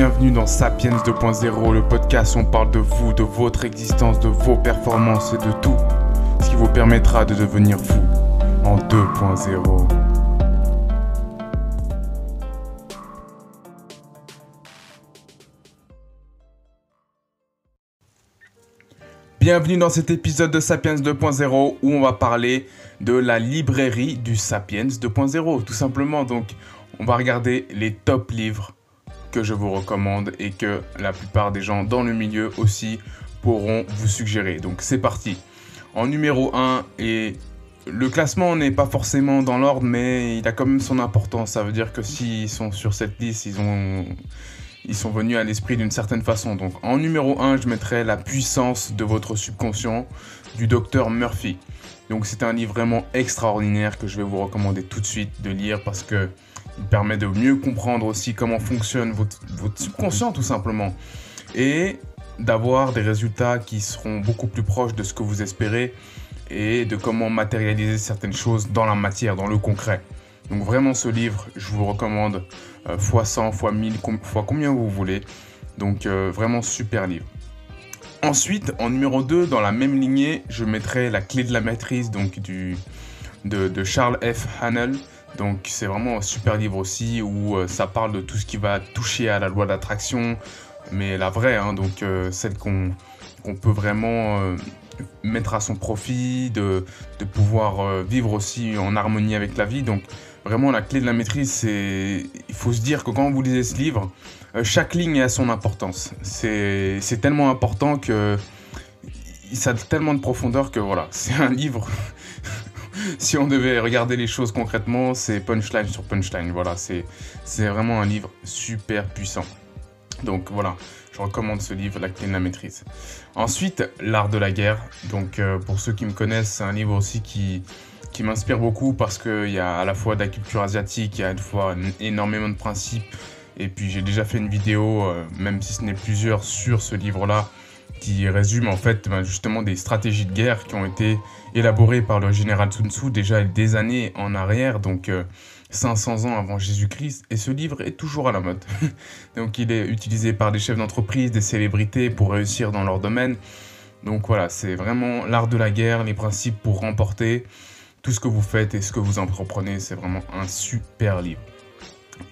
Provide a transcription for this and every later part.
Bienvenue dans Sapiens 2.0, le podcast où on parle de vous, de votre existence, de vos performances et de tout ce qui vous permettra de devenir vous en 2.0. Bienvenue dans cet épisode de Sapiens 2.0 où on va parler de la librairie du Sapiens 2.0, tout simplement. Donc, on va regarder les top livres que je vous recommande et que la plupart des gens dans le milieu aussi pourront vous suggérer. Donc, c'est parti. En numéro 1, et le classement n'est pas forcément dans l'ordre, mais il a quand même son importance. Ça veut dire que s'ils sont sur cette liste, ils ont ils sont venus à l'esprit d'une certaine façon. Donc en numéro 1, je mettrai La puissance de votre subconscient du docteur Murphy. Donc c'est un livre vraiment extraordinaire que je vais vous recommander tout de suite de lire parce que il permet de mieux comprendre aussi comment fonctionne votre, subconscient tout simplement. Et d'avoir des résultats qui seront beaucoup plus proches de ce que vous espérez et de comment matérialiser certaines choses dans la matière, dans le concret. Donc vraiment ce livre, je vous recommande euh, fois 100, fois 1000, fois combien vous voulez. Donc euh, vraiment super livre. Ensuite, en numéro 2, dans la même lignée, je mettrai La clé de la maîtrise donc du, de, Charles F. Hannell. Donc c'est vraiment un super livre aussi où euh, ça parle de tout ce qui va toucher à la loi d'attraction, mais la vraie, hein, donc celle qu'on peut vraiment mettre à son profit, de, de pouvoir vivre aussi en harmonie avec la vie. Donc Vraiment, la clé de la maîtrise, c'est. Il faut se dire que quand vous lisez ce livre, euh, chaque ligne a son importance. C'est tellement important que. Ça a tellement de profondeur que voilà, c'est un livre. si on devait regarder les choses concrètement, c'est punchline sur punchline. Voilà, c'est vraiment un livre super puissant. Donc voilà, je recommande ce livre, La clé de la maîtrise. Ensuite, L'art de la guerre. Donc euh, pour ceux qui me connaissent, c'est un livre aussi qui, qui m'inspire beaucoup parce qu'il y a à la fois de la culture asiatique, il y a à la fois énormément de principes. Et puis j'ai déjà fait une vidéo, euh, même si ce n'est plusieurs, sur ce livre-là, qui résume en fait ben, justement des stratégies de guerre qui ont été élaborées par le général Sun Tzu déjà des années en arrière, donc 500 euh, ans avant Jésus-Christ. Et ce livre est toujours à la mode. donc il est utilisé par des chefs d'entreprise, des célébrités pour réussir dans leur domaine. Donc voilà, c'est vraiment l'art de la guerre, les principes pour remporter tout ce que vous faites et ce que vous entreprenez, c'est vraiment un super livre.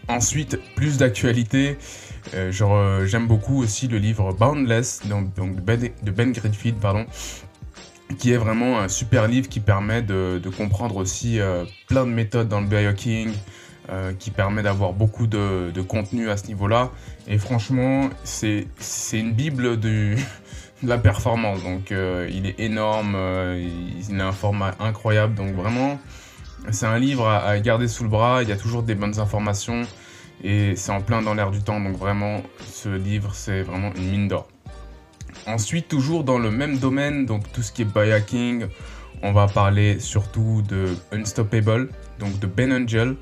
Ensuite, plus d'actualité, euh, j'aime beaucoup aussi le livre Boundless donc, de, ben, de Ben Greenfield, pardon, qui est vraiment un super livre qui permet de, comprendre aussi euh, plein de méthodes dans le biohacking, euh, qui permet d'avoir beaucoup de, contenu à ce niveau-là. Et franchement, c'est une bible de la performance. Donc euh, il est énorme, euh, il, a un format incroyable. Donc vraiment, c'est un livre à, garder sous le bras. Il y a toujours des bonnes informations et c'est en plein dans l'air du temps. Donc vraiment, ce livre, c'est vraiment une mine d'or. Ensuite, toujours dans le même domaine, donc tout ce qui est biohacking, on va parler surtout de Unstoppable, donc de Ben Angel.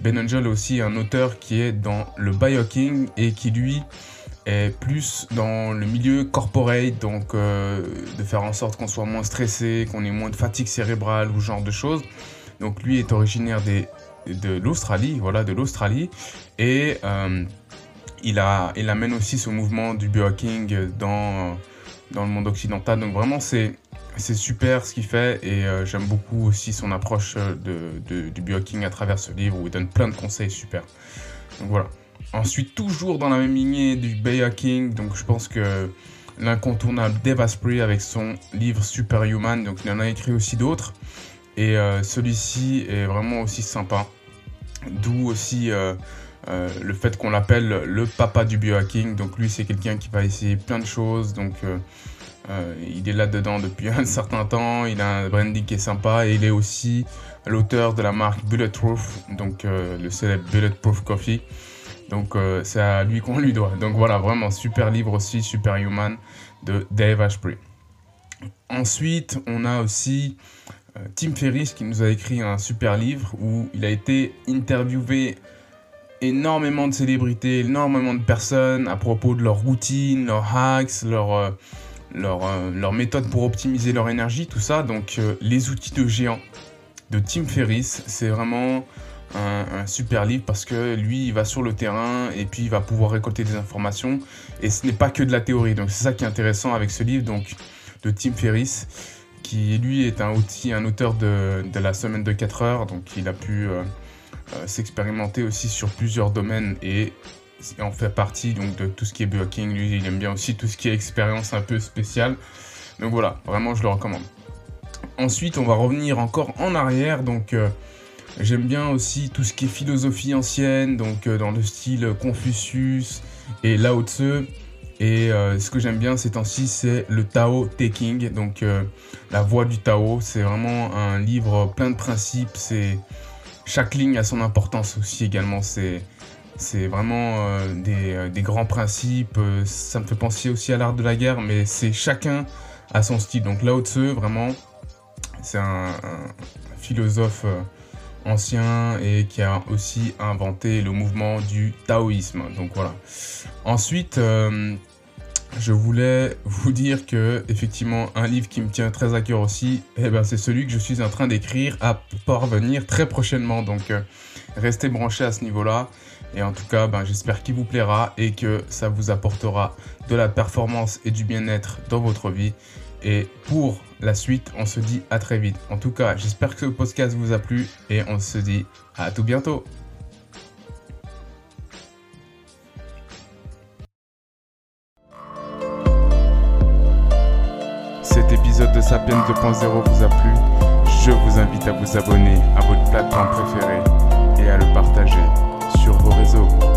Ben Angel est aussi un auteur qui est dans le biohacking et qui lui est plus dans le milieu corporate, donc euh, de faire en sorte qu'on soit moins stressé, qu'on ait moins de fatigue cérébrale ou ce genre de choses. Donc lui est originaire de l'Australie, voilà, de l'Australie, et euh, il, amène aussi ce mouvement du biohacking dans, dans le monde occidental. Donc vraiment c'est super ce qu'il fait et euh, j'aime beaucoup aussi son approche de, de, du biohacking à travers ce livre où il donne plein de conseils super. Donc voilà. Ensuite, toujours dans la même lignée du King, donc je pense que l'incontournable Dave Asprey avec son livre Superhuman, donc il en a écrit aussi d'autres. Et euh, celui-ci est vraiment aussi sympa. D'où aussi euh, euh, le fait qu'on l'appelle le papa du biohacking. Donc lui, c'est quelqu'un qui va essayer plein de choses. Donc il est là-dedans depuis un certain temps. Il a un branding qui est sympa. Et il est aussi l'auteur de la marque Bulletproof, donc le célèbre Bulletproof Coffee. Donc c'est à lui qu'on lui doit. Donc voilà, vraiment super livre aussi, Super Human de Dave Ashbury. Ensuite, on a aussi Tim Ferriss qui nous a écrit un super livre où il a été interviewé énormément de célébrités, énormément de personnes à propos de leur routine, leurs hacks, leur, euh, leur, leur méthode pour optimiser leur énergie, tout ça. Donc les outils de géant de Tim Ferriss, c'est vraiment un, super livre parce que lui, il va sur le terrain et puis il va pouvoir récolter des informations. Et ce n'est pas que de la théorie. Donc c'est ça qui est intéressant avec ce livre donc, de Tim Ferriss, qui lui est un, outil, un auteur de, la semaine de 4 heures. Donc il a pu euh, euh, s'expérimenter aussi sur plusieurs domaines et en fait partie donc, de tout ce qui est biohacking. Lui, il aime bien aussi tout ce qui est expérience un peu spéciale. Donc voilà, vraiment, je le recommande. Ensuite, on va revenir encore en arrière. Donc, euh, j'aime bien aussi tout ce qui est philosophie ancienne, donc dans le style Confucius et Lao Tzu. Et euh, ce que j'aime bien ces temps-ci, c'est le Tao Te King, donc la voie du Tao. C'est vraiment un livre plein de principes. C'est chaque ligne a son importance aussi également. C'est c'est vraiment des, des, grands principes. Ça me fait penser aussi à l'art de la guerre, mais c'est chacun à son style. Donc Lao Tzu, vraiment, c'est un, philosophe euh, ancien et qui a aussi inventé le mouvement du taoïsme. Donc voilà. Ensuite, euh, je voulais vous dire que effectivement un livre qui me tient très à cœur aussi, eh ben, c'est celui que je suis en train d'écrire à parvenir très prochainement. Donc euh, restez branchés à ce niveau-là. Et en tout cas, ben, j'espère qu'il vous plaira et que ça vous apportera de la performance et du bien-être dans votre vie. Et pour la suite, on se dit à très vite. En tout cas, j'espère que ce podcast vous a plu et on se dit à tout bientôt. Sapiens 2.0 vous a plu, je vous invite à vous abonner à votre plateforme préférée et à le partager sur vos réseaux.